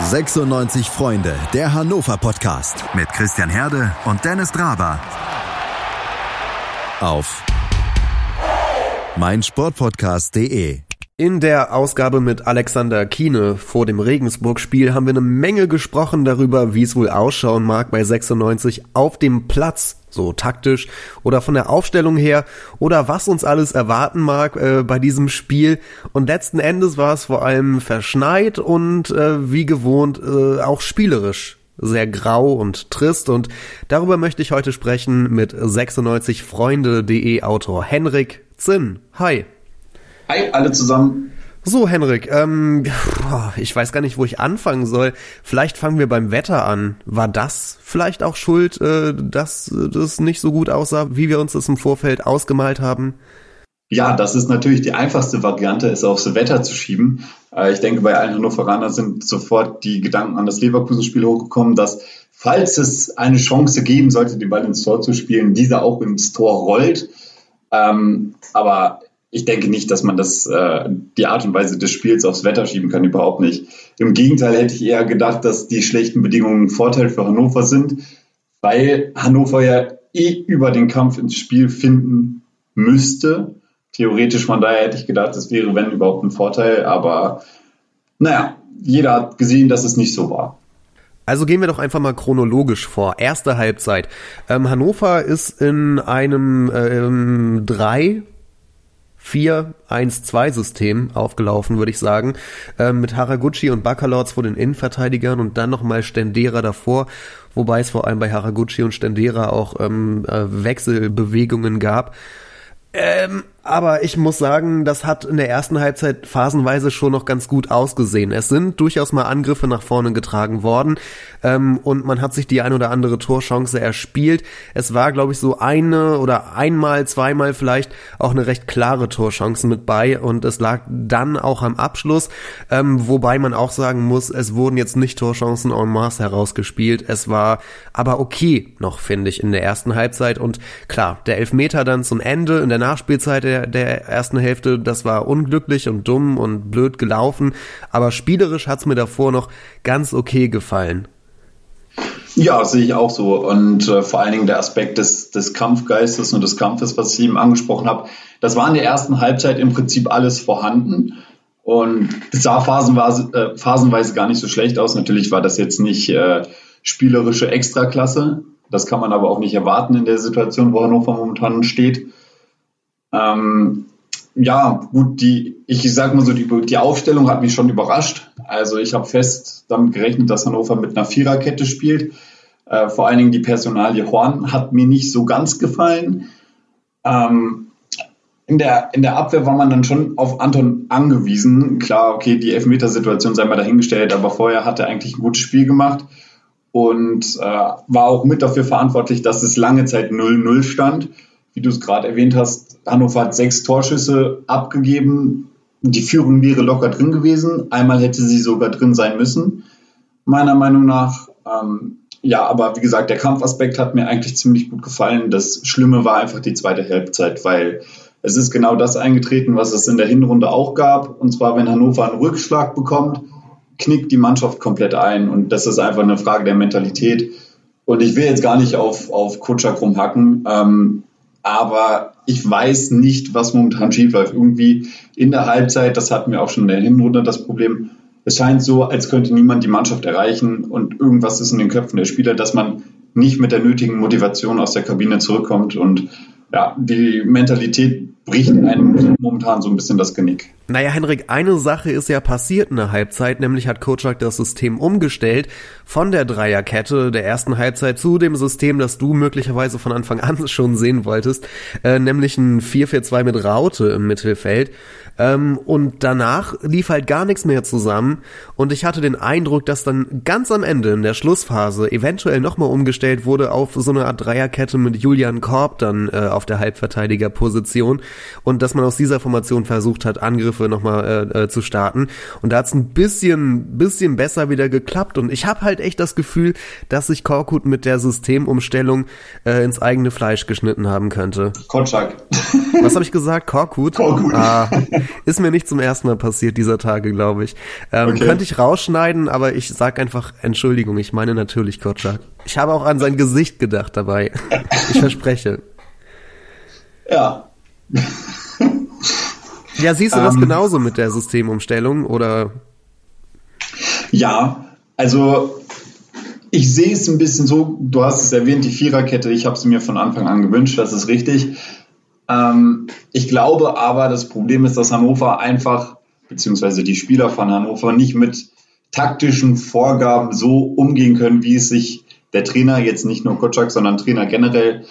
96 Freunde, der Hannover Podcast mit Christian Herde und Dennis Draber. Auf meinsportpodcast.de. In der Ausgabe mit Alexander Kiene vor dem Regensburg-Spiel haben wir eine Menge gesprochen darüber, wie es wohl ausschauen mag bei 96 auf dem Platz, so taktisch oder von der Aufstellung her oder was uns alles erwarten mag äh, bei diesem Spiel. Und letzten Endes war es vor allem verschneit und äh, wie gewohnt äh, auch spielerisch sehr grau und trist und darüber möchte ich heute sprechen mit 96freunde.de Autor Henrik Zinn. Hi. Hi, alle zusammen. So, Henrik, ähm, ich weiß gar nicht, wo ich anfangen soll. Vielleicht fangen wir beim Wetter an. War das vielleicht auch schuld, äh, dass das nicht so gut aussah, wie wir uns das im Vorfeld ausgemalt haben? Ja, das ist natürlich die einfachste Variante, es aufs Wetter zu schieben. Äh, ich denke, bei allen Hannoveranern sind sofort die Gedanken an das Leverkusen-Spiel hochgekommen, dass falls es eine Chance geben sollte, den Ball ins Tor zu spielen, dieser auch ins Tor rollt. Ähm, aber ich denke nicht, dass man das, äh, die Art und Weise des Spiels aufs Wetter schieben kann, überhaupt nicht. Im Gegenteil hätte ich eher gedacht, dass die schlechten Bedingungen ein Vorteil für Hannover sind, weil Hannover ja eh über den Kampf ins Spiel finden müsste. Theoretisch von daher hätte ich gedacht, das wäre, wenn überhaupt, ein Vorteil, aber naja, jeder hat gesehen, dass es nicht so war. Also gehen wir doch einfach mal chronologisch vor. Erste Halbzeit. Ähm, Hannover ist in einem ähm, 3 4-1-2-System aufgelaufen, würde ich sagen, äh, mit Haraguchi und Bakalorz vor den Innenverteidigern und dann nochmal Stendera davor, wobei es vor allem bei Haraguchi und Stendera auch ähm, äh, Wechselbewegungen gab. Ähm, aber ich muss sagen, das hat in der ersten Halbzeit phasenweise schon noch ganz gut ausgesehen. Es sind durchaus mal Angriffe nach vorne getragen worden ähm, und man hat sich die ein oder andere Torchance erspielt. Es war, glaube ich, so eine oder einmal, zweimal vielleicht auch eine recht klare Torchance mit bei und es lag dann auch am Abschluss, ähm, wobei man auch sagen muss, es wurden jetzt nicht Torchancen en masse herausgespielt. Es war aber okay noch, finde ich, in der ersten Halbzeit und klar, der Elfmeter dann zum Ende in der Nachspielzeit der, der ersten Hälfte, das war unglücklich und dumm und blöd gelaufen, aber spielerisch hat's mir davor noch ganz okay gefallen. Ja, sehe ich auch so. Und äh, vor allen Dingen der Aspekt des, des Kampfgeistes und des Kampfes, was ich eben angesprochen habe, das war in der ersten Halbzeit im Prinzip alles vorhanden. Und es sah phasenweise, äh, phasenweise gar nicht so schlecht aus. Natürlich war das jetzt nicht äh, spielerische Extraklasse. Das kann man aber auch nicht erwarten in der Situation, wo Hannover momentan steht. Ähm, ja, gut, die, ich sag mal so, die, die Aufstellung hat mich schon überrascht. Also ich habe fest damit gerechnet, dass Hannover mit einer Viererkette spielt. Äh, vor allen Dingen die Personalie Horn hat mir nicht so ganz gefallen. Ähm, in, der, in der Abwehr war man dann schon auf Anton angewiesen. Klar, okay, die Elfmetersituation sei mal dahingestellt, aber vorher hat er eigentlich ein gutes Spiel gemacht und äh, war auch mit dafür verantwortlich, dass es lange Zeit 0-0 stand wie du es gerade erwähnt hast, Hannover hat sechs Torschüsse abgegeben. Die Führung wäre locker drin gewesen. Einmal hätte sie sogar drin sein müssen, meiner Meinung nach. Ähm, ja, aber wie gesagt, der Kampfaspekt hat mir eigentlich ziemlich gut gefallen. Das Schlimme war einfach die zweite Halbzeit, weil es ist genau das eingetreten, was es in der Hinrunde auch gab. Und zwar, wenn Hannover einen Rückschlag bekommt, knickt die Mannschaft komplett ein. Und das ist einfach eine Frage der Mentalität. Und ich will jetzt gar nicht auf, auf Kutschak rumhacken. Ähm, aber ich weiß nicht, was momentan schief läuft. Irgendwie in der Halbzeit, das hatten wir auch schon in der Hinrunde das Problem, es scheint so, als könnte niemand die Mannschaft erreichen und irgendwas ist in den Köpfen der Spieler, dass man nicht mit der nötigen Motivation aus der Kabine zurückkommt und ja, die Mentalität bricht einem momentan so ein bisschen das Genick. Naja, Henrik, eine Sache ist ja passiert in der Halbzeit, nämlich hat Kotschak das System umgestellt von der Dreierkette der ersten Halbzeit zu dem System, das du möglicherweise von Anfang an schon sehen wolltest, äh, nämlich ein 4-4-2 mit Raute im Mittelfeld. Ähm, und danach lief halt gar nichts mehr zusammen und ich hatte den Eindruck, dass dann ganz am Ende in der Schlussphase eventuell nochmal umgestellt wurde auf so eine Art Dreierkette mit Julian Korb dann äh, auf der Halbverteidigerposition und dass man aus dieser Formation versucht hat, Angriffe nochmal äh, äh, zu starten. Und da hat es ein bisschen, bisschen besser wieder geklappt. Und ich habe halt echt das Gefühl, dass sich Korkut mit der Systemumstellung äh, ins eigene Fleisch geschnitten haben könnte. Kotschak. Was habe ich gesagt? Korkut? Korkut. Ah, ist mir nicht zum ersten Mal passiert dieser Tage, glaube ich. Ähm, Okay. Könnte ich rausschneiden, aber ich sag einfach Entschuldigung, ich meine natürlich Kotschak. Ich habe auch an sein Gesicht gedacht dabei. Ich verspreche. Ja. Ja, siehst du das Ähm. genauso mit der Systemumstellung oder? Ja, also ich sehe es ein bisschen so, du hast es erwähnt, die Viererkette, ich habe es mir von Anfang an gewünscht, das ist richtig. Ähm, ich glaube aber, das Problem ist, dass Hannover einfach, beziehungsweise die Spieler von Hannover nicht mit taktischen Vorgaben so umgehen können, wie es sich der Trainer, jetzt nicht nur Kotschak, sondern Trainer generell,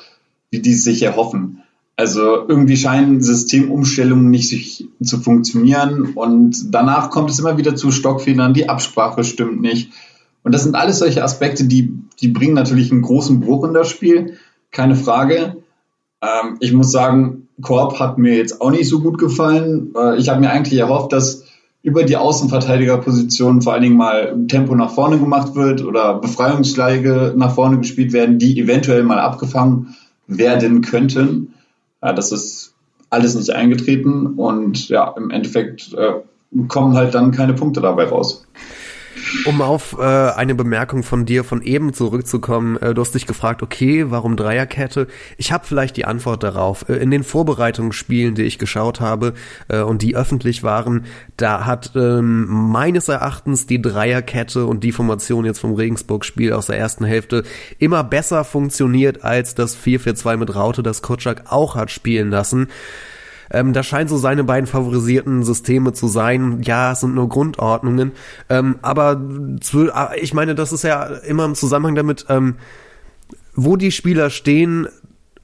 wie die es sich erhoffen. Also irgendwie scheinen Systemumstellungen nicht zu funktionieren und danach kommt es immer wieder zu Stockfehlern, die Absprache stimmt nicht. Und das sind alles solche Aspekte, die, die bringen natürlich einen großen Bruch in das Spiel, keine Frage. Ähm, ich muss sagen, Korb hat mir jetzt auch nicht so gut gefallen. Äh, ich habe mir eigentlich erhofft, dass über die Außenverteidigerposition vor allen Dingen mal Tempo nach vorne gemacht wird oder Befreiungsschläge nach vorne gespielt werden, die eventuell mal abgefangen werden könnten. Ja, das ist alles nicht eingetreten und ja, im Endeffekt äh, kommen halt dann keine Punkte dabei raus. Um auf äh, eine Bemerkung von dir von eben zurückzukommen, äh, du hast dich gefragt, okay, warum Dreierkette? Ich habe vielleicht die Antwort darauf. Äh, in den Vorbereitungsspielen, die ich geschaut habe äh, und die öffentlich waren, da hat ähm, meines Erachtens die Dreierkette und die Formation jetzt vom Regensburg-Spiel aus der ersten Hälfte immer besser funktioniert als das 4-4-2 mit Raute, das Kotschak auch hat spielen lassen. Ähm, das scheint so seine beiden favorisierten Systeme zu sein. Ja, es sind nur Grundordnungen. Ähm, aber ah, ich meine, das ist ja immer im Zusammenhang damit, ähm, wo die Spieler stehen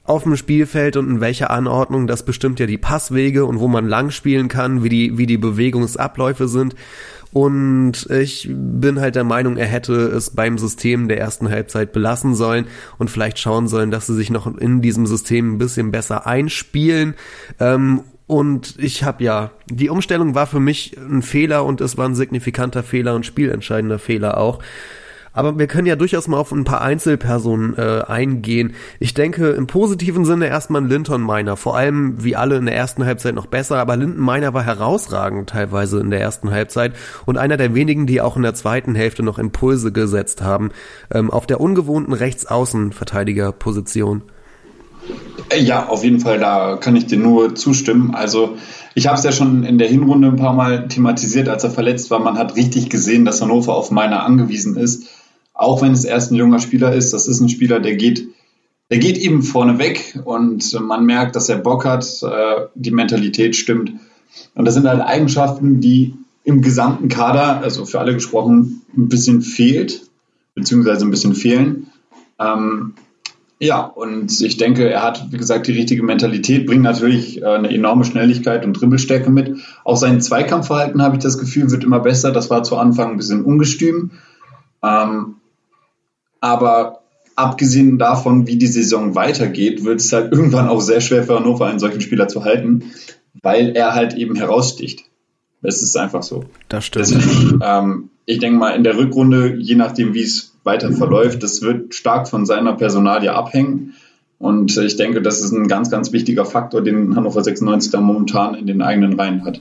auf dem Spielfeld und in welcher Anordnung, das bestimmt ja die Passwege und wo man lang spielen kann, wie die, wie die Bewegungsabläufe sind. Und ich bin halt der Meinung, er hätte es beim System der ersten Halbzeit belassen sollen und vielleicht schauen sollen, dass sie sich noch in diesem System ein bisschen besser einspielen. Ähm, und ich habe ja, die Umstellung war für mich ein Fehler und es war ein signifikanter Fehler und spielentscheidender Fehler auch. Aber wir können ja durchaus mal auf ein paar Einzelpersonen äh, eingehen. Ich denke im positiven Sinne erstmal Linton Miner, vor allem wie alle in der ersten Halbzeit noch besser, aber Linton Miner war herausragend teilweise in der ersten Halbzeit und einer der wenigen, die auch in der zweiten Hälfte noch Impulse gesetzt haben ähm, auf der ungewohnten Rechtsaußenverteidigerposition. Äh, Ja, auf jeden Fall, da kann ich dir nur zustimmen. Also ich habe es ja schon in der Hinrunde ein paar Mal thematisiert, als er verletzt war. Man hat richtig gesehen, dass Hannover auf Meiner angewiesen ist. Auch wenn es erst ein junger Spieler ist, das ist ein Spieler, der geht, der geht eben vorne weg und man merkt, dass er Bock hat, äh, die Mentalität stimmt. Und das sind halt Eigenschaften, die im gesamten Kader, also für alle gesprochen, ein bisschen fehlt, beziehungsweise ein bisschen fehlen. Ähm, ja, und ich denke, er hat, wie gesagt, die richtige Mentalität, bringt natürlich äh, eine enorme Schnelligkeit und Dribbelstärke mit. Auch sein Zweikampfverhalten, habe ich das Gefühl, wird immer besser. Das war zu Anfang ein bisschen ungestüm. Ähm, aber abgesehen davon, wie die Saison weitergeht, wird es halt irgendwann auch sehr schwer für Hannover, einen solchen Spieler zu halten, weil er halt eben heraussticht. Es ist einfach so. Das stimmt. Deswegen, ähm, ich denke mal, in der Rückrunde, je nachdem, wie es weiter verläuft, das wird stark von seiner Personalie abhängen. Und ich denke, das ist ein ganz, ganz wichtiger Faktor, den Hannover 96 da momentan in den eigenen Reihen hat.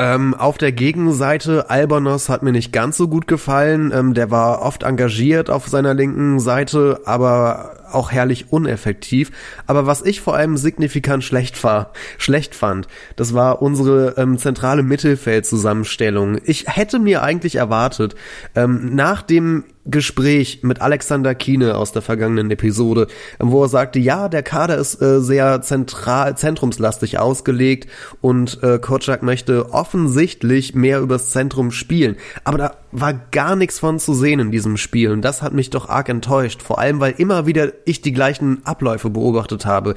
Ähm, auf der Gegenseite, Albonos hat mir nicht ganz so gut gefallen. Ähm, der war oft engagiert auf seiner linken Seite, aber auch herrlich uneffektiv. Aber was ich vor allem signifikant schlecht war, schlecht fand, das war unsere ähm, zentrale Mittelfeldzusammenstellung. Ich hätte mir eigentlich erwartet, ähm, nach dem Gespräch mit Alexander Kiene aus der vergangenen Episode, wo er sagte, ja, der Kader ist äh, sehr zentral, zentrumslastig ausgelegt und äh, Kotschak möchte offensichtlich mehr übers Zentrum spielen. Aber da war gar nichts von zu sehen in diesem Spiel und das hat mich doch arg enttäuscht, vor allem weil immer wieder ich die gleichen Abläufe beobachtet habe.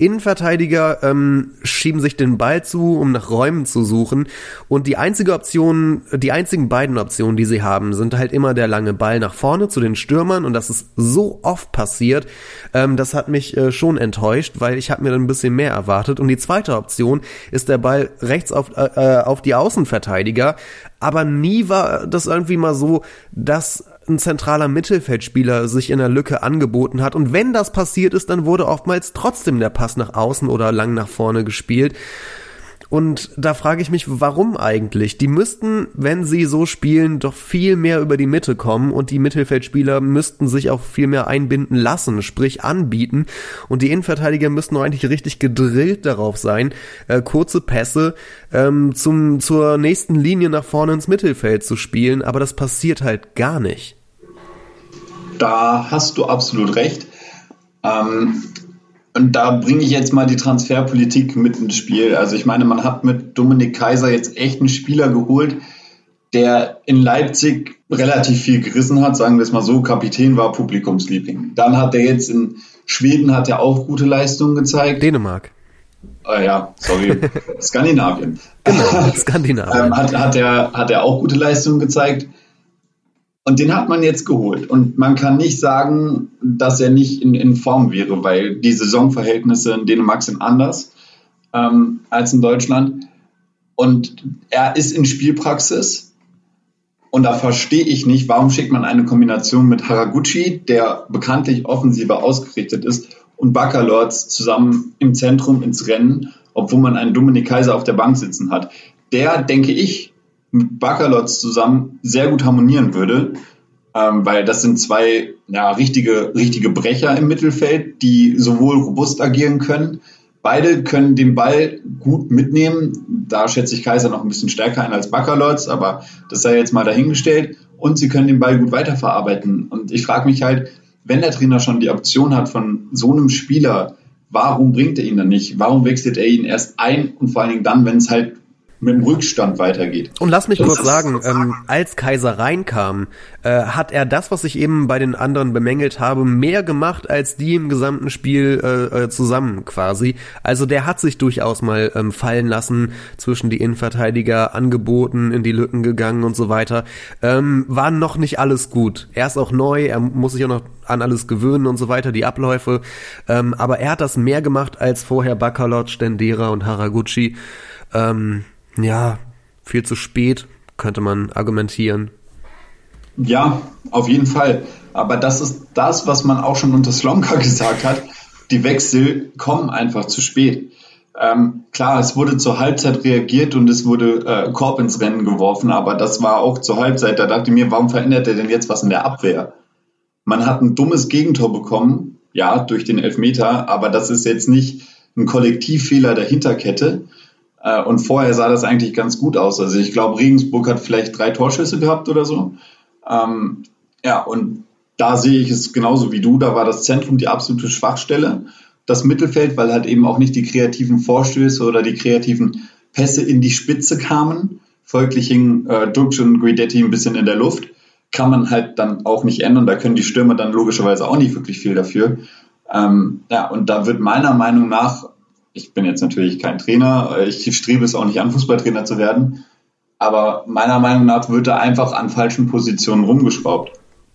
Innenverteidiger ähm, schieben sich den Ball zu, um nach Räumen zu suchen. Und die einzige Option, die einzigen beiden Optionen, die sie haben, sind halt immer der lange Ball nach vorne zu den Stürmern. Und das ist so oft passiert, ähm, das hat mich äh, schon enttäuscht, weil ich habe mir dann ein bisschen mehr erwartet. Und die zweite Option ist der Ball rechts auf, äh, äh auf die Außenverteidiger, aber nie war das irgendwie mal so, dass ein zentraler Mittelfeldspieler sich in der Lücke angeboten hat. Und wenn das passiert ist, dann wurde oftmals trotzdem der Pass nach außen oder lang nach vorne gespielt. Und da frage ich mich, warum eigentlich? Die müssten, wenn sie so spielen, doch viel mehr über die Mitte kommen und die Mittelfeldspieler müssten sich auch viel mehr einbinden lassen, sprich anbieten. Und die Innenverteidiger müssten auch eigentlich richtig gedrillt darauf sein, äh, kurze Pässe ähm, zum, zur nächsten Linie nach vorne ins Mittelfeld zu spielen. Aber das passiert halt gar nicht. Da hast du absolut recht. Ähm, und da bringe ich jetzt mal die Transferpolitik mit ins Spiel. Also ich meine, man hat mit Dominik Kaiser jetzt echt einen Spieler geholt, der in Leipzig relativ viel gerissen hat, sagen wir es mal so, Kapitän war Publikumsliebling. Dann hat er jetzt in Schweden hat er auch gute Leistungen gezeigt. Dänemark. Äh, ja, sorry, Skandinavien. Genau, Skandinavien. ähm, hat, hat, er, hat er auch gute Leistungen gezeigt. Und den hat man jetzt geholt. Und man kann nicht sagen, dass er nicht in, in Form wäre, weil die Saisonverhältnisse in Dänemark sind anders ähm, als in Deutschland. Und er ist in Spielpraxis. Und da verstehe ich nicht, warum schickt man eine Kombination mit Haraguchi, der bekanntlich offensiver ausgerichtet ist, und Baccalords zusammen im Zentrum ins Rennen, obwohl man einen Dominik Kaiser auf der Bank sitzen hat. Der, denke ich, mit Baccalotz zusammen sehr gut harmonieren würde, ähm, weil das sind zwei ja, richtige, richtige Brecher im Mittelfeld, die sowohl robust agieren können. Beide können den Ball gut mitnehmen. Da schätze ich Kaiser noch ein bisschen stärker ein als Baccalotz, aber das sei jetzt mal dahingestellt. Und sie können den Ball gut weiterverarbeiten. Und ich frage mich halt, wenn der Trainer schon die Option hat von so einem Spieler, warum bringt er ihn dann nicht? Warum wechselt er ihn erst ein und vor allen Dingen dann, wenn es halt mit dem Rückstand weitergeht. Und lass mich das kurz sagen, ähm, als Kaiser reinkam, äh, hat er das, was ich eben bei den anderen bemängelt habe, mehr gemacht als die im gesamten Spiel äh, äh, zusammen quasi. Also der hat sich durchaus mal ähm, fallen lassen, zwischen die Innenverteidiger angeboten, in die Lücken gegangen und so weiter. Ähm, war noch nicht alles gut. Er ist auch neu, er muss sich auch noch an alles gewöhnen und so weiter, die Abläufe. Ähm, aber er hat das mehr gemacht als vorher Bakalot, Stendera und Haraguchi. Ähm, ja, viel zu spät, könnte man argumentieren. Ja, auf jeden Fall. Aber das ist das, was man auch schon unter Slomka gesagt hat. Die Wechsel kommen einfach zu spät. Ähm, klar, es wurde zur Halbzeit reagiert und es wurde äh, Korb ins Rennen geworfen, aber das war auch zur Halbzeit. Da dachte ich mir, warum verändert er denn jetzt was in der Abwehr? Man hat ein dummes Gegentor bekommen, ja, durch den Elfmeter, aber das ist jetzt nicht ein Kollektivfehler der Hinterkette. Äh, und vorher sah das eigentlich ganz gut aus. Also ich glaube, Regensburg hat vielleicht drei Torschüsse gehabt oder so. Ähm, ja, und da sehe ich es genauso wie du. Da war das Zentrum die absolute Schwachstelle. Das Mittelfeld, weil halt eben auch nicht die kreativen Vorstöße oder die kreativen Pässe in die Spitze kamen. Folglich hingen äh, Dux und Guidetti ein bisschen in der Luft. Kann man halt dann auch nicht ändern. Da können die Stürmer dann logischerweise auch nicht wirklich viel dafür. Ähm, ja, und da wird meiner Meinung nach ich bin jetzt natürlich kein Trainer, ich strebe es auch nicht an, Fußballtrainer zu werden, aber meiner Meinung nach wird da einfach an falschen Positionen rumgeschraubt.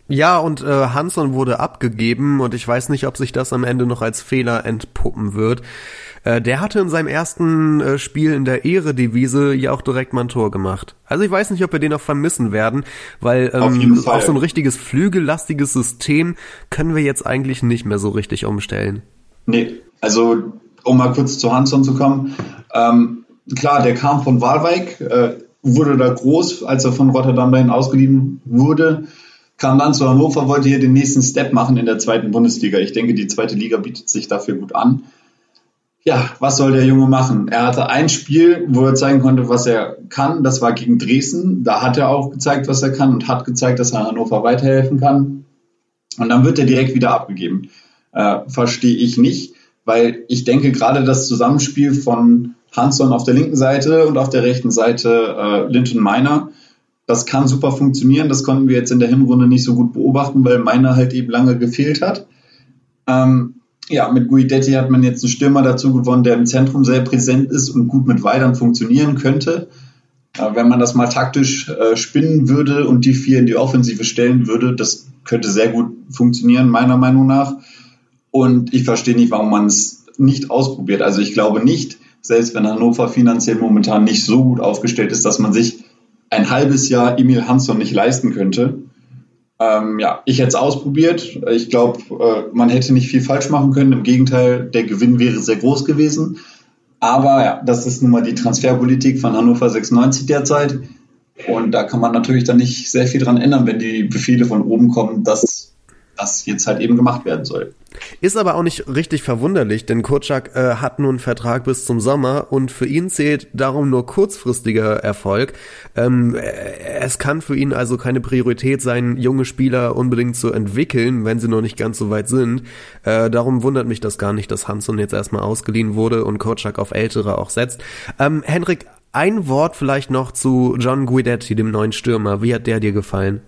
Ja, und äh, Hanson wurde abgegeben und ich weiß nicht, ob sich das am Ende noch als Fehler entpuppen wird. Äh, der hatte in seinem ersten äh, Spiel in der Ehre-Devise ja auch direkt mal ein Tor gemacht. Also ich weiß nicht, ob wir den noch vermissen werden, weil ähm, auf, auf so ein richtiges flügellastiges System können wir jetzt eigentlich nicht mehr so richtig umstellen. Nee, also um mal kurz zu Hanson zu kommen. Ähm, klar, der kam von Walwijk, äh, wurde da groß, als er von Rotterdam dahin ausgeliehen wurde, kam dann zu Hannover, wollte hier den nächsten Step machen in der zweiten Bundesliga. Ich denke, die zweite Liga bietet sich dafür gut an. Ja, was soll der Junge machen? Er hatte ein Spiel, wo er zeigen konnte, was er kann. Das war gegen Dresden. Da hat er auch gezeigt, was er kann und hat gezeigt, dass er Hannover weiterhelfen kann. Und dann wird er direkt wieder abgegeben. Äh, Verstehe ich nicht weil ich denke, gerade das Zusammenspiel von Hanson auf der linken Seite und auf der rechten Seite äh, Linton Miner das kann super funktionieren. Das konnten wir jetzt in der Hinrunde nicht so gut beobachten, weil meiner halt eben lange gefehlt hat. Ähm, ja, mit Guidetti hat man jetzt einen Stürmer dazu gewonnen, der im Zentrum sehr präsent ist und gut mit Weidern funktionieren könnte. Äh, wenn man das mal taktisch äh, spinnen würde und die vier in die Offensive stellen würde, das könnte sehr gut funktionieren, meiner Meinung nach. Und ich verstehe nicht, warum man es nicht ausprobiert. Also ich glaube nicht, selbst wenn Hannover finanziell momentan nicht so gut aufgestellt ist, dass man sich ein halbes Jahr Emil Hansson nicht leisten könnte. Ähm, ja, ich hätte es ausprobiert. Ich glaube, äh, man hätte nicht viel falsch machen können. Im Gegenteil, der Gewinn wäre sehr groß gewesen. Aber ja, das ist nun mal die Transferpolitik von Hannover 96 derzeit. Und da kann man natürlich dann nicht sehr viel dran ändern, wenn die Befehle von oben kommen, dass das jetzt halt eben gemacht werden soll. Ist aber auch nicht richtig verwunderlich, denn Kurczak äh, hat nun einen Vertrag bis zum Sommer und für ihn zählt darum nur kurzfristiger Erfolg. Ähm, äh, es kann für ihn also keine Priorität sein, junge Spieler unbedingt zu entwickeln, wenn sie noch nicht ganz so weit sind. Äh, darum wundert mich das gar nicht, dass Hanson jetzt erstmal ausgeliehen wurde und Kurczak auf Ältere auch setzt. Ähm, Henrik, ein Wort vielleicht noch zu John Guidetti, dem neuen Stürmer. Wie hat der dir gefallen?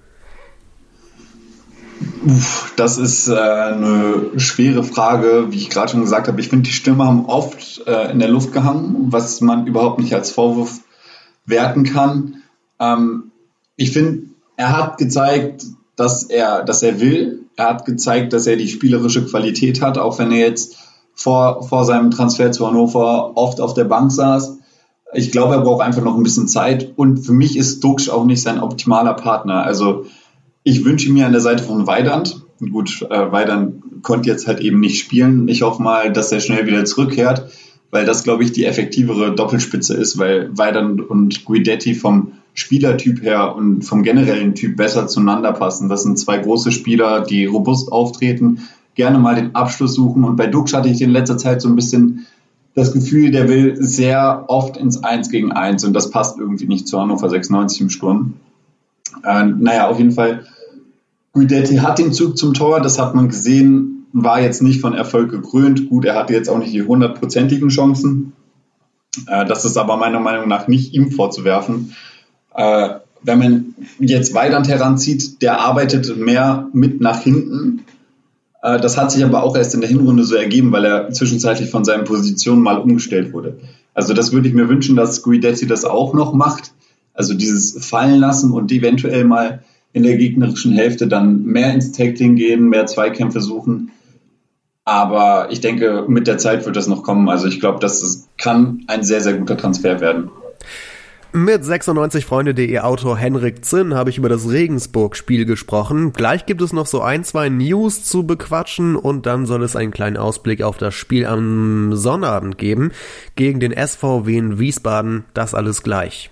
Das ist äh, eine schwere Frage, wie ich gerade schon gesagt habe. Ich finde, die Stürmer haben oft äh, in der Luft gehangen, was man überhaupt nicht als Vorwurf werten kann. Ähm, ich finde, er hat gezeigt, dass er, dass er will. Er hat gezeigt, dass er die spielerische Qualität hat, auch wenn er jetzt vor, vor seinem Transfer zu Hannover oft auf der Bank saß. Ich glaube, er braucht einfach noch ein bisschen Zeit. Und für mich ist Dux auch nicht sein optimaler Partner. Also ich wünsche mir an der Seite von Weidand, gut, äh, Weidand konnte jetzt halt eben nicht spielen. Ich hoffe mal, dass er schnell wieder zurückkehrt, weil das, glaube ich, die effektivere Doppelspitze ist, weil Weidand und Guidetti vom Spielertyp her und vom generellen Typ besser zueinander passen. Das sind zwei große Spieler, die robust auftreten, gerne mal den Abschluss suchen. Und bei Dux hatte ich in letzter Zeit so ein bisschen das Gefühl, der will sehr oft ins Eins gegen Eins und das passt irgendwie nicht zu Hannover 96 im Sturm. Äh, naja, auf jeden Fall Guidetti hat den Zug zum Tor, das hat man gesehen, war jetzt nicht von Erfolg gekrönt. Gut, er hatte jetzt auch nicht die hundertprozentigen Chancen. Äh, das ist aber meiner Meinung nach nicht ihm vorzuwerfen. Äh, wenn man jetzt Weidand heranzieht, der arbeitet mehr mit nach hinten. Äh, das hat sich aber auch erst in der Hinrunde so ergeben, weil er zwischenzeitlich von seinen Positionen mal umgestellt wurde. Also das würde ich mir wünschen, dass Guidetti das auch noch macht. Also dieses Fallen lassen und eventuell mal in der gegnerischen Hälfte dann mehr ins Tackling gehen, mehr Zweikämpfe suchen. Aber ich denke, mit der Zeit wird das noch kommen. Also ich glaube, das kann ein sehr, sehr guter Transfer werden. Mit 96freunde.de Autor Henrik Zinn habe ich über das Regensburg-Spiel gesprochen. Gleich gibt es noch so ein, zwei News zu bequatschen und dann soll es einen kleinen Ausblick auf das Spiel am Sonnabend geben gegen den SVW in Wiesbaden. Das alles gleich.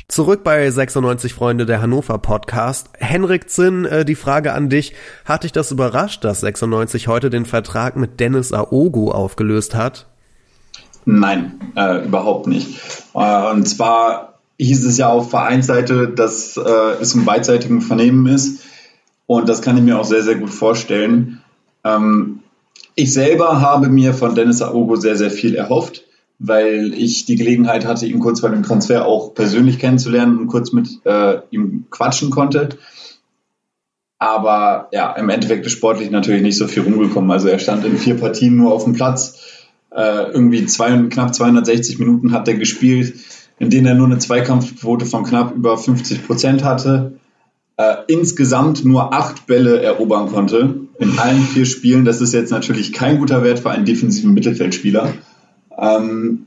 Zurück bei 96 Freunde der Hannover Podcast. Henrik Zinn, äh, die Frage an dich. Hat dich das überrascht, dass 96 heute den Vertrag mit Dennis Aogo aufgelöst hat? Nein, äh, überhaupt nicht. Äh, und zwar hieß es ja auf Vereinsseite, dass äh, es im beidseitigen Vernehmen ist. Und das kann ich mir auch sehr, sehr gut vorstellen. Ähm, ich selber habe mir von Dennis Aogo sehr, sehr viel erhofft weil ich die Gelegenheit hatte, ihn kurz bei dem Transfer auch persönlich kennenzulernen und kurz mit äh, ihm quatschen konnte. Aber ja, im Endeffekt ist sportlich natürlich nicht so viel rumgekommen. Also er stand in vier Partien nur auf dem Platz. Äh, irgendwie zwei, knapp 260 Minuten hat er gespielt, in denen er nur eine Zweikampfquote von knapp über 50 Prozent hatte. äh, insgesamt nur acht Bälle erobern konnte in allen vier Spielen. Das ist jetzt natürlich kein guter Wert für einen defensiven Mittelfeldspieler. Ähm,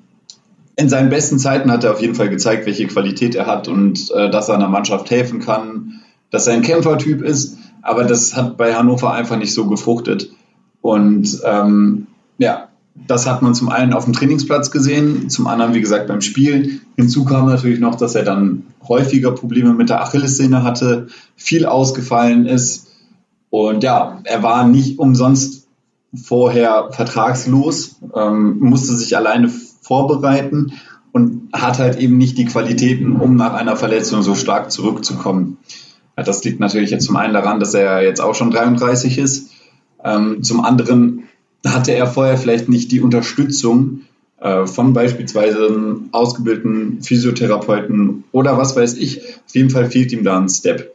in seinen besten Zeiten hat er auf jeden Fall gezeigt, welche Qualität er hat und äh, dass er einer Mannschaft helfen kann, dass er ein Kämpfertyp ist. Aber das hat bei Hannover einfach nicht so gefruchtet. Und ähm, ja, das hat man zum einen auf dem Trainingsplatz gesehen, zum anderen, wie gesagt, beim Spiel. Hinzu kam natürlich noch, dass er dann häufiger Probleme mit der Achillessehne hatte, viel ausgefallen ist. Und ja, er war nicht umsonst vorher vertragslos, ähm, musste sich alleine vorbereiten und hat halt eben nicht die Qualitäten, um nach einer Verletzung so stark zurückzukommen. Ja, das liegt natürlich jetzt zum einen daran, dass er jetzt auch schon 33 ist. Ähm, zum anderen hatte er vorher vielleicht nicht die Unterstützung äh, von beispielsweise ausgebildeten Physiotherapeuten oder was weiß ich. Auf jeden Fall fehlt ihm da ein Step.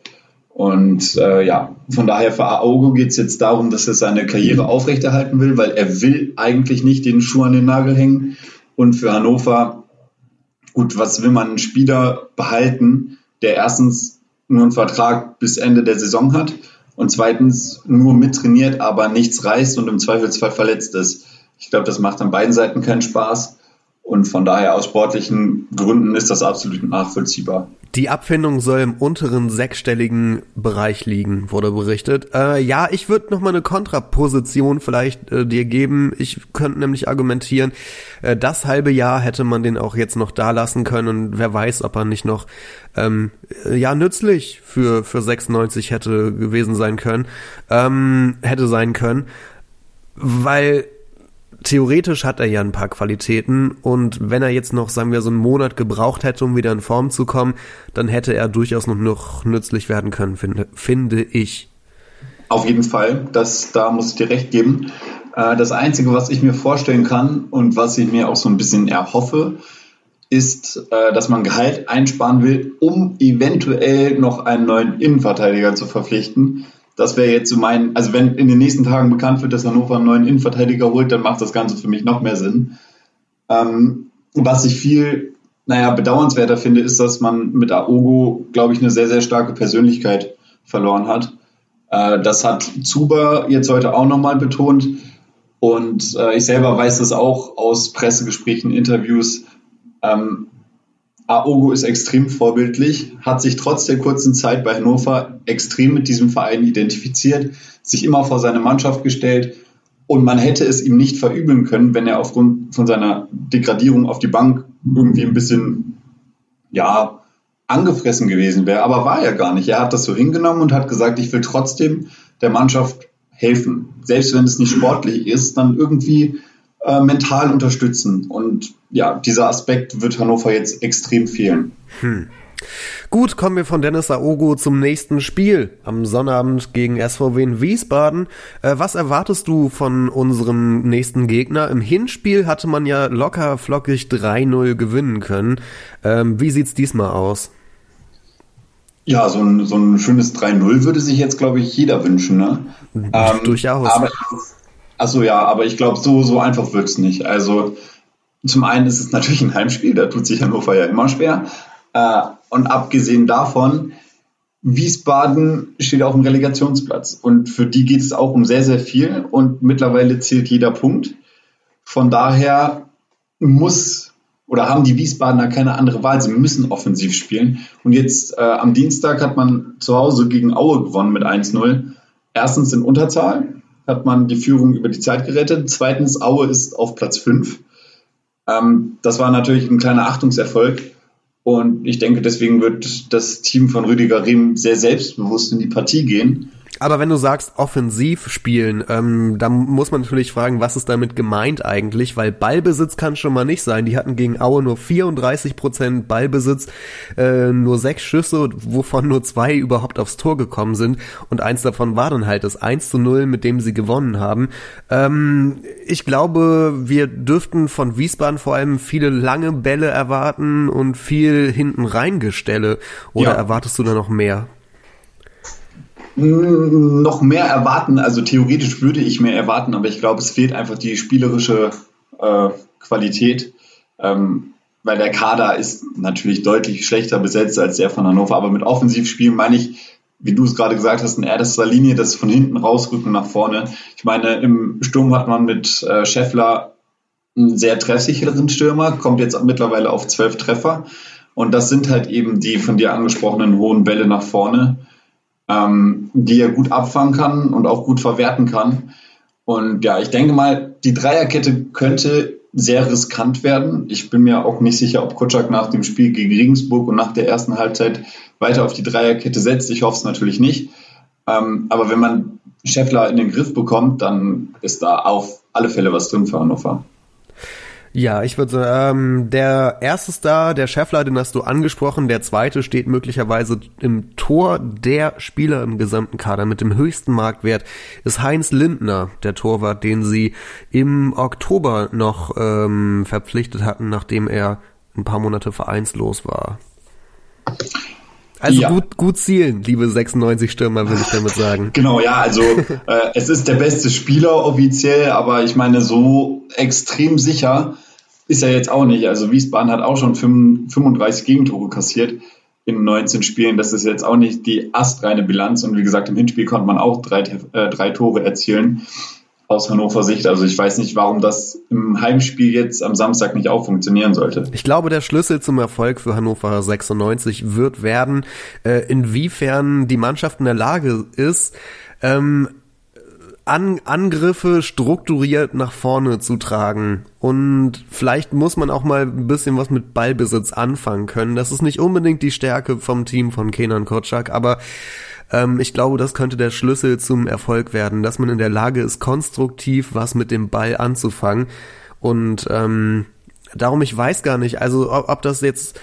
Und äh, ja, von daher für Aogo geht es jetzt darum, dass er seine Karriere aufrechterhalten will, weil er will eigentlich nicht den Schuh an den Nagel hängen. Und für Hannover, gut, was will man einen Spieler behalten, der erstens nur einen Vertrag bis Ende der Saison hat und zweitens nur mittrainiert, aber nichts reißt und im Zweifelsfall verletzt ist. Ich glaube, das macht an beiden Seiten keinen Spaß. Und von daher aus sportlichen Gründen ist das absolut nachvollziehbar. Die Abfindung soll im unteren sechsstelligen Bereich liegen, wurde berichtet. Äh, ja, ich würde noch mal eine Kontraposition vielleicht äh, dir geben. Ich könnte nämlich argumentieren, äh, das halbe Jahr hätte man den auch jetzt noch da lassen können und wer weiß, ob er nicht noch ähm, ja nützlich für für 96 hätte gewesen sein können, ähm, hätte sein können, weil theoretisch hat er ja ein paar Qualitäten und wenn er jetzt noch, sagen wir, so einen Monat gebraucht hätte, um wieder in Form zu kommen, dann hätte er durchaus noch, noch nützlich werden können, finde, finde ich. Auf jeden Fall, das, da muss ich dir recht geben. Äh, das Einzige, was ich mir vorstellen kann und was ich mir auch so ein bisschen erhoffe, ist, äh, dass man Gehalt einsparen will, um eventuell noch einen neuen Innenverteidiger zu verpflichten das wäre jetzt so mein, also wenn in den nächsten Tagen bekannt wird, dass Hannover einen neuen Innenverteidiger holt, dann macht das Ganze für mich noch mehr Sinn. Ähm, was ich viel, naja, bedauernswerter finde, ist, dass man mit Aogo, glaube ich, eine sehr, sehr starke Persönlichkeit verloren hat. Äh, das hat Zuber jetzt heute auch nochmal betont. Und äh, ich selber weiß das auch aus Pressegesprächen, Interviews. Ähm, Aogo ist extrem vorbildlich, hat sich trotz der kurzen Zeit bei Hannover extrem mit diesem Verein identifiziert, sich immer vor seine Mannschaft gestellt und man hätte es ihm nicht verübeln können, wenn er aufgrund von seiner Degradierung auf die Bank irgendwie ein bisschen, ja, angefressen gewesen wäre. Aber war er gar nicht. Er hat das so hingenommen und hat gesagt, ich will trotzdem der Mannschaft helfen. Selbst wenn es nicht sportlich ist, dann irgendwie äh, mental unterstützen. Und ja, dieser Aspekt wird Hannover jetzt extrem fehlen. Hm. Gut, kommen wir von Dennis Aogo zum nächsten Spiel am Sonnabend gegen SVW in Wiesbaden. Äh, was erwartest du von unserem nächsten Gegner? Im Hinspiel hatte man ja locker flockig 3-0 gewinnen können. Ähm, wie sieht's diesmal aus? Ja, so ein, so ein schönes 3-0 würde sich jetzt, glaube ich, jeder wünschen. Ne? Ähm, Durchaus. Aber Achso, ja, aber ich glaube, so, so einfach wird es nicht. Also zum einen ist es natürlich ein Heimspiel, da tut sich Hannover ja immer schwer. Äh, und abgesehen davon, Wiesbaden steht auf dem Relegationsplatz. Und für die geht es auch um sehr, sehr viel. Und mittlerweile zählt jeder Punkt. Von daher muss oder haben die Wiesbadener keine andere Wahl. Sie müssen offensiv spielen. Und jetzt äh, am Dienstag hat man zu Hause gegen Aue gewonnen mit 1-0. Erstens in Unterzahl hat man die Führung über die Zeit gerettet. Zweitens, Aue ist auf Platz 5. Ähm, das war natürlich ein kleiner Achtungserfolg. Und ich denke, deswegen wird das Team von Rüdiger Riem sehr selbstbewusst in die Partie gehen. Aber wenn du sagst offensiv spielen, ähm, dann muss man natürlich fragen, was ist damit gemeint eigentlich? Weil Ballbesitz kann schon mal nicht sein. Die hatten gegen Aue nur 34 Prozent Ballbesitz, äh, nur sechs Schüsse, wovon nur zwei überhaupt aufs Tor gekommen sind. Und eins davon war dann halt das 1 zu 0, mit dem sie gewonnen haben. Ähm, ich glaube, wir dürften von Wiesbaden vor allem viele lange Bälle erwarten und viel hinten reingestelle. Oder ja. erwartest du da noch mehr? Noch mehr erwarten. Also theoretisch würde ich mehr erwarten, aber ich glaube, es fehlt einfach die spielerische äh, Qualität, ähm, weil der Kader ist natürlich deutlich schlechter besetzt als der von Hannover. Aber mit Offensivspielen meine ich, wie du es gerade gesagt hast, in erster Linie das von hinten rausrücken nach vorne. Ich meine, im Sturm hat man mit äh, Scheffler einen sehr treffsicheren Stürmer, kommt jetzt mittlerweile auf zwölf Treffer. Und das sind halt eben die von dir angesprochenen hohen Bälle nach vorne, ähm, die er gut abfangen kann und auch gut verwerten kann. Und ja, ich denke mal, die Dreierkette könnte sehr riskant werden. Ich bin mir auch nicht sicher, ob Kutschak nach dem Spiel gegen Regensburg und nach der ersten Halbzeit weiter auf die Dreierkette setzt. Ich hoffe es natürlich nicht. Ähm, aber wenn man Scheffler in den Griff bekommt, dann ist da auf alle Fälle was drin für Hannover. Ja, ich würde sagen, ähm, der erste Star, der Scheffler, den hast du angesprochen, der zweite steht möglicherweise im Tor der Spieler im gesamten Kader mit dem höchsten Marktwert, ist Heinz Lindner, der Torwart, den sie im Oktober noch ähm, verpflichtet hatten, nachdem er ein paar Monate vereinslos war. Also ja. gut, gut zielen, liebe 96 Stürmer, würde ich damit sagen. Genau, ja, also äh, es ist der beste Spieler offiziell, aber ich meine, so extrem sicher ist er jetzt auch nicht. Also Wiesbaden hat auch schon 35 Gegentore kassiert in 19 Spielen. Das ist jetzt auch nicht die astreine Bilanz. Und wie gesagt, im Hinspiel konnte man auch drei, äh, drei Tore erzielen aus Hannover Sicht. Also ich weiß nicht, warum das im Heimspiel jetzt am Samstag nicht auch funktionieren sollte. Ich glaube, der Schlüssel zum Erfolg für Hannover 96 wird werden, äh, inwiefern die Mannschaft in der Lage ist, ähm, an Angriffe strukturiert nach vorne zu tragen. Und vielleicht muss man auch mal ein bisschen was mit Ballbesitz anfangen können. Das ist nicht unbedingt die Stärke vom Team von Kenan Kotschak, aber ähm, ich glaube, das könnte der Schlüssel zum Erfolg werden, dass man in der Lage ist, konstruktiv was mit dem Ball anzufangen. Und ähm, darum, ich weiß gar nicht, also ob, ob das jetzt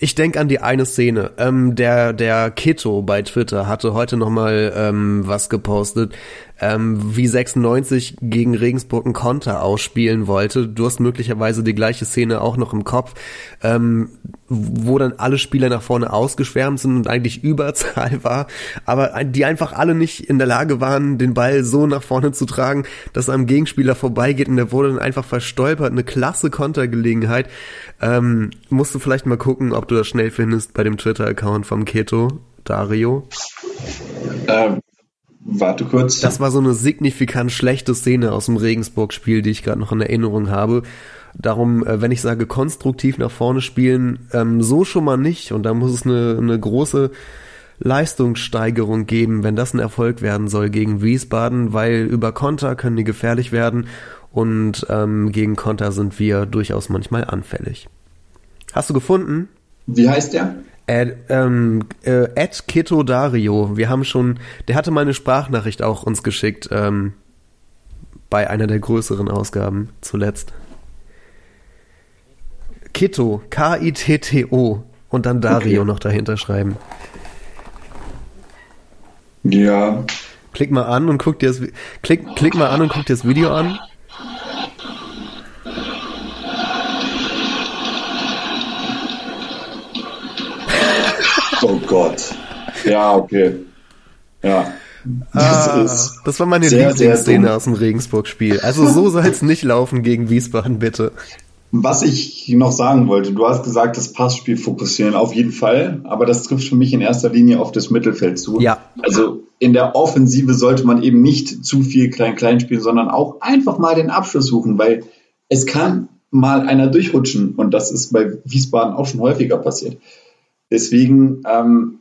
ich denke an die eine Szene. Ähm, der der Kito bei Twitter hatte heute noch mal ähm, was gepostet ähm, wie 96 gegen Regensburg einen Konter ausspielen wollte. Du hast möglicherweise die gleiche Szene auch noch im Kopf, ähm, wo dann alle Spieler nach vorne ausgeschwärmt sind und eigentlich Überzahl war, aber die einfach alle nicht in der Lage waren, den Ball so nach vorne zu tragen, dass er am Gegenspieler vorbeigeht und der wurde dann einfach verstolpert. Eine klasse Kontergelegenheit. Ähm, musst du vielleicht mal gucken, ob du das schnell findest bei dem Twitter-Account vom Keto. Dario? Ähm, Warte kurz. Das war so eine signifikant schlechte Szene aus dem Regensburg-Spiel, die ich gerade noch in Erinnerung habe. Darum, äh, wenn ich sage, konstruktiv nach vorne spielen, ähm, so schon mal nicht. Und da muss es eine, eine große Leistungssteigerung geben, wenn das ein Erfolg werden soll gegen Wiesbaden, weil über Konter können die gefährlich werden und ähm, gegen Konter sind wir durchaus manchmal anfällig. Hast du gefunden? Wie heißt der? Ed, ähm, äh, Ed Kito Dario, wir haben schon, der hatte meine Sprachnachricht auch uns geschickt, ähm, bei einer der größeren Ausgaben zuletzt. Kito, K-I-T-T-O und dann Dario okay. noch dahinter schreiben. Ja. Klick mal an und guck dir das, klick, klick mal an und guck dir das Video an. Oh Gott. Ja, okay. Ja. Das, ah, ist das war meine sehr, Lieblingsszene aus dem Regensburg-Spiel. Also so soll es nicht laufen gegen Wiesbaden, bitte. Was ich noch sagen wollte, du hast gesagt, das Passspiel fokussieren auf jeden Fall, aber das trifft für mich in erster Linie auf das Mittelfeld zu. Ja. Also in der Offensive sollte man eben nicht zu viel Klein-Klein spielen, sondern auch einfach mal den Abschluss suchen, weil es kann mal einer durchrutschen und das ist bei Wiesbaden auch schon häufiger passiert. Deswegen ähm,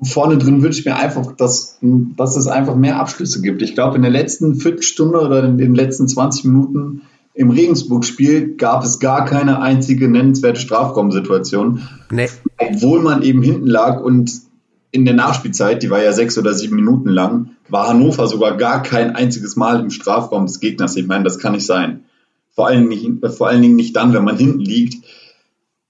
vorne drin wünsche ich mir einfach, dass, dass es einfach mehr Abschlüsse gibt. Ich glaube, in der letzten Viertelstunde oder in den letzten 20 Minuten im Regensburg-Spiel gab es gar keine einzige nennenswerte Strafraumsituation. Nee. Obwohl man eben hinten lag und in der Nachspielzeit, die war ja sechs oder sieben Minuten lang, war Hannover sogar gar kein einziges Mal im Strafraum des Gegners. Ich meine, das kann nicht sein. Vor allen, Dingen, vor allen Dingen nicht dann, wenn man hinten liegt.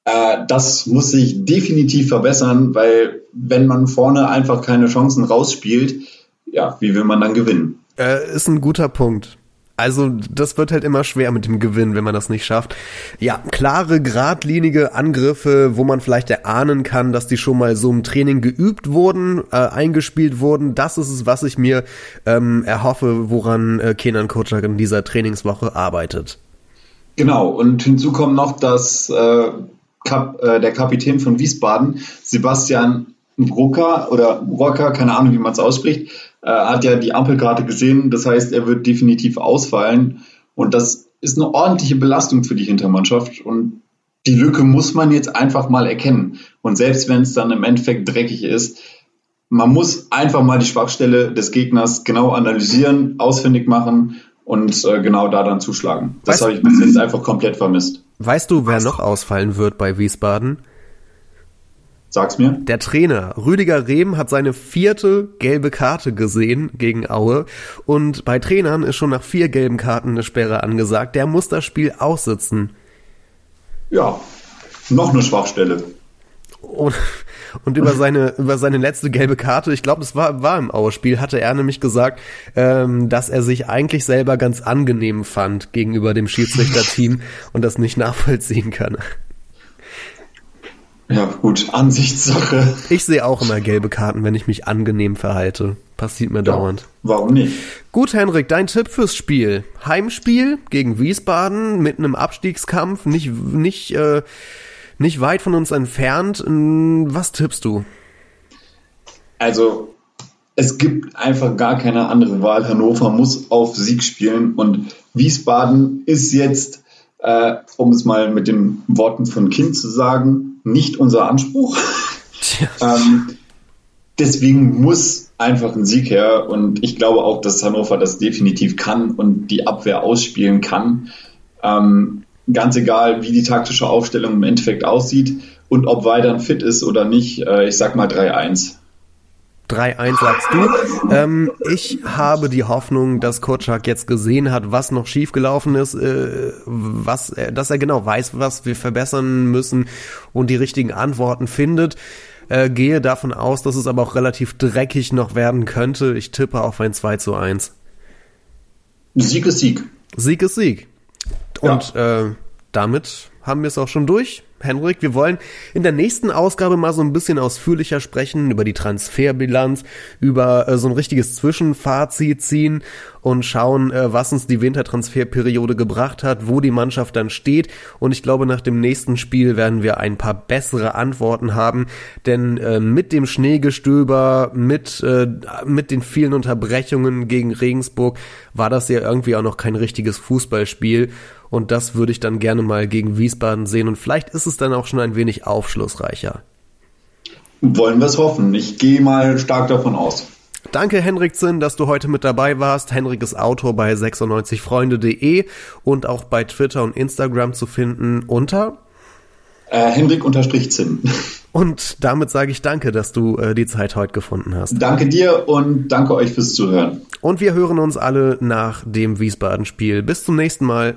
Äh, das muss sich definitiv verbessern, weil wenn man vorne einfach keine Chancen rausspielt, ja, wie will man dann gewinnen? Äh, ist ein guter Punkt. Also das wird halt immer schwer mit dem Gewinn, wenn man das nicht schafft. Ja, klare, geradlinige Angriffe, wo man vielleicht erahnen kann, dass die schon mal so im Training geübt wurden, äh, eingespielt wurden. Das ist es, was ich mir ähm, erhoffe, woran äh, Kenan Kocak in dieser Trainingswoche arbeitet. Genau, und hinzu kommt noch, dass äh, Kap, äh, der Kapitän von Wiesbaden, Sebastian Brucker oder Rocker, keine Ahnung, wie man es ausspricht, äh, hat ja die Ampelkarte gesehen. Das heißt, er wird definitiv ausfallen. Und das ist eine ordentliche Belastung für die Hintermannschaft. Und die Lücke muss man jetzt einfach mal erkennen. Und selbst wenn es dann im Endeffekt dreckig ist, man muss einfach mal die Schwachstelle des Gegners genau analysieren, ausfindig machen und äh, genau da dann zuschlagen. Das habe ich bis jetzt einfach komplett vermisst. Weißt du, wer noch ausfallen wird bei Wiesbaden? Sag's mir. Der Trainer Rüdiger Rehm hat seine vierte gelbe Karte gesehen gegen Aue und bei Trainern ist schon nach vier gelben Karten eine Sperre angesagt. Der muss das Spiel aussitzen. Ja, noch eine Schwachstelle. Und, und über seine über seine letzte gelbe Karte, ich glaube, das war war im Aue-Spiel, hatte er nämlich gesagt, ähm, dass er sich eigentlich selber ganz angenehm fand gegenüber dem Schiedsrichterteam und das nicht nachvollziehen kann. Ja, gut, Ansichtssache. Ich sehe auch immer gelbe Karten, wenn ich mich angenehm verhalte. Passiert mir ja, dauernd. Warum nicht? Gut, Henrik, dein Tipp fürs Spiel. Heimspiel gegen Wiesbaden mit einem Abstiegskampf, nicht, nicht, äh, nicht weit von uns entfernt. Was tippst du? Also, es gibt einfach gar keine andere Wahl. Hannover muss auf Sieg spielen und Wiesbaden ist jetzt, äh, um es mal mit den Worten von Kind zu sagen, nicht unser Anspruch. ähm, deswegen muss einfach ein Sieg her und ich glaube auch, dass Hannover das definitiv kann und die Abwehr ausspielen kann. Ähm, ganz egal, wie die taktische Aufstellung im Endeffekt aussieht und ob Weidern fit ist oder nicht. Äh, ich sag mal 3-1. 3-1 sagst du. Ähm, ich habe die Hoffnung, dass Kotschak jetzt gesehen hat, was noch schiefgelaufen ist, äh, was, dass er genau weiß, was wir verbessern müssen und die richtigen Antworten findet. Äh, gehe davon aus, dass es aber auch relativ dreckig noch werden könnte. Ich tippe auf ein 2 zu 1. Sieg ist Sieg. Sieg ist Sieg. Und ja. äh, damit haben wir es auch schon durch. Henrik, wir wollen in der nächsten Ausgabe mal so ein bisschen ausführlicher sprechen über die Transferbilanz, über äh, so ein richtiges Zwischenfazit ziehen und schauen, äh, was uns die Wintertransferperiode gebracht hat, wo die Mannschaft dann steht. Und ich glaube, nach dem nächsten Spiel werden wir ein paar bessere Antworten haben, denn äh, mit dem Schneegestöber, mit, äh, mit den vielen Unterbrechungen gegen Regensburg war das ja irgendwie auch noch kein richtiges Fußballspiel. Und das würde ich dann gerne mal gegen Wiesbaden sehen. Und vielleicht ist es dann auch schon ein wenig aufschlussreicher. Wollen wir es hoffen. Ich gehe mal stark davon aus. Danke, Henrik Zinn, dass du heute mit dabei warst. Henrik ist Autor bei 96freunde.de und auch bei Twitter und Instagram zu finden unter äh, Henrik unterstrich Zinn. Und damit sage ich danke, dass du äh, die Zeit heute gefunden hast. Danke dir und danke euch fürs Zuhören. Und wir hören uns alle nach dem Wiesbaden-Spiel. Bis zum nächsten Mal.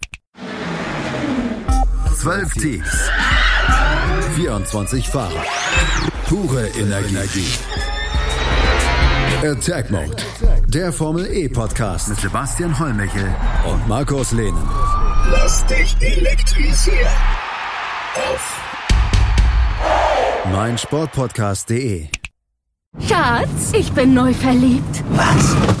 12 Teams. 24 Fahrer. Pure Energie. Attack Mode. Der Formel E Podcast mit Sebastian Hollmichel und Markus Lehnen. Lass dich elektrisieren. Auf meinsportpodcast.de Schatz, ich bin neu verliebt. Was?